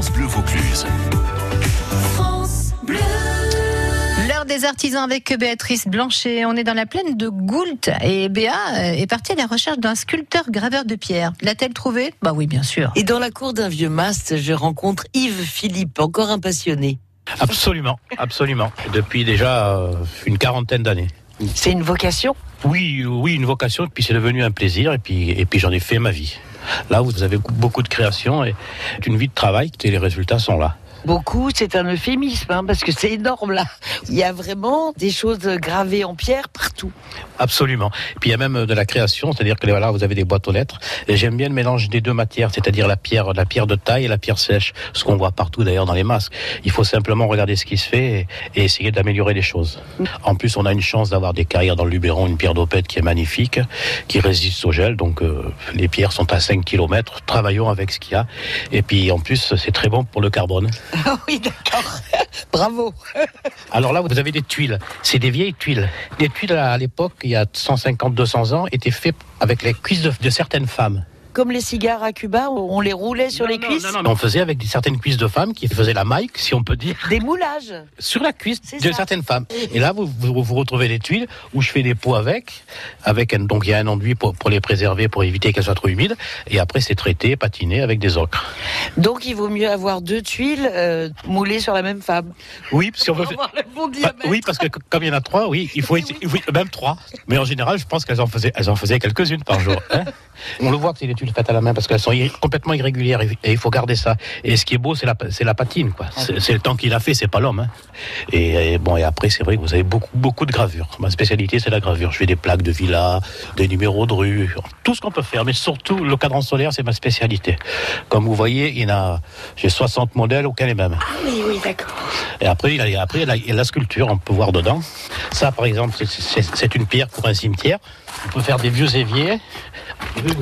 France Bleu Vaucluse. L'heure des artisans avec Béatrice Blanchet. On est dans la plaine de Goult et Béa est partie à la recherche d'un sculpteur graveur de pierre. L'a-t-elle trouvé? Bah oui, bien sûr. Et dans la cour d'un vieux mast, je rencontre Yves Philippe, encore un passionné. Absolument, absolument. Depuis déjà euh, une quarantaine d'années. C'est une vocation? Oui, oui, une vocation, et puis c'est devenu un plaisir, et puis, et puis j'en ai fait ma vie. Là, vous avez beaucoup de création et une vie de travail, et les résultats sont là. Beaucoup, c'est un euphémisme, hein, parce que c'est énorme là. Il y a vraiment des choses gravées en pierre partout. Absolument. Et puis il y a même de la création, c'est-à-dire que voilà, vous avez des boîtes aux lettres. Et j'aime bien le mélange des deux matières, c'est-à-dire la pierre, la pierre de taille et la pierre sèche, ce qu'on voit partout d'ailleurs dans les masques. Il faut simplement regarder ce qui se fait et, essayer d'améliorer les choses. En plus, on a une chance d'avoir des carrières dans le Luberon, une pierre d'opette qui est magnifique, qui résiste au gel. Donc euh, les pierres sont à 5 km. Travaillons avec ce qu'il y a. Et puis en plus, c'est très bon pour le carbone. Ah oui, d'accord. Bravo. Alors là, vous avez des tuiles. C'est des vieilles tuiles. Les tuiles, à l'époque, il y a 150-200 ans, étaient faites avec les cuisses de, de certaines femmes. Comme les cigares à Cuba, où on les roulait sur Non, les non, cuisses non, non, On faisait avec des- certaines cuisses de femmes qui faisaient la maille, si on peut dire, Des moulages. sur la cuisse C'est de ça. certaines femmes. Et là, vous, vous, vous retrouvez les tuiles où je fais des pots avec, avec un, donc il y a un enduit pour, pour les préserver, pour éviter qu'elles soient trop humides. Et après, c'est traité, patiné avec des ocres. Donc il vaut mieux avoir deux tuiles euh, moulées sur la même femme. Oui, parce qu'on veut. Pour avoir le bon Bah, oui, parce que comme il y en a trois, oui, il faut oui, même trois. Mais en général, je pense qu'elles en faisaient, elles en faisaient quelques-unes par jour. hein. On le voit que c'est des tuiles faites à la main parce qu'elles sont complètement irrégulières et il faut garder ça. Et ce qui est beau, c'est la, c'est la patine, quoi. C'est c'est le temps qu'il a fait, c'est pas l'homme. hein. Et, et bon, et après, c'est vrai que vous avez beaucoup, beaucoup de gravures. Ma spécialité, c'est la gravure. Je fais des plaques de villa, des numéros de rue, tout ce qu'on peut faire. Mais surtout, le cadran solaire, c'est ma spécialité. Comme vous voyez, il a, j'ai 60 modèles, aucun les mêmes. Oui, oui, d'accord. Et après, il y a, après, il a la, il y a la sculpture, on peut voir dedans. Ça, par exemple, c'est une pierre pour un cimetière. On peut faire des vieux éviers.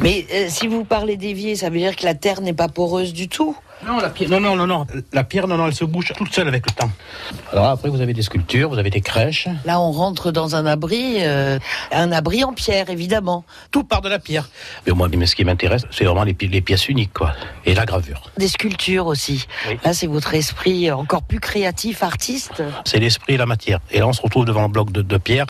Mais euh, si vous parlez d'évier, ça veut dire que la terre n'est pas poreuse du tout. Non, la pierre, non, non, non, non. La pierre, non, non, elle se bouge toute seule avec le temps. Alors après, vous avez des sculptures, vous avez des crèches. Là, on rentre dans un abri, euh, un abri en pierre, évidemment. Tout part de la pierre. Mais moi, mais ce qui m'intéresse, c'est vraiment les, pi- les pièces uniques, quoi. Et la gravure. Des sculptures aussi. Oui. Là, c'est votre esprit encore plus créatif, artiste. C'est l'esprit et la matière. Et là, on se retrouve devant un bloc de, de pierre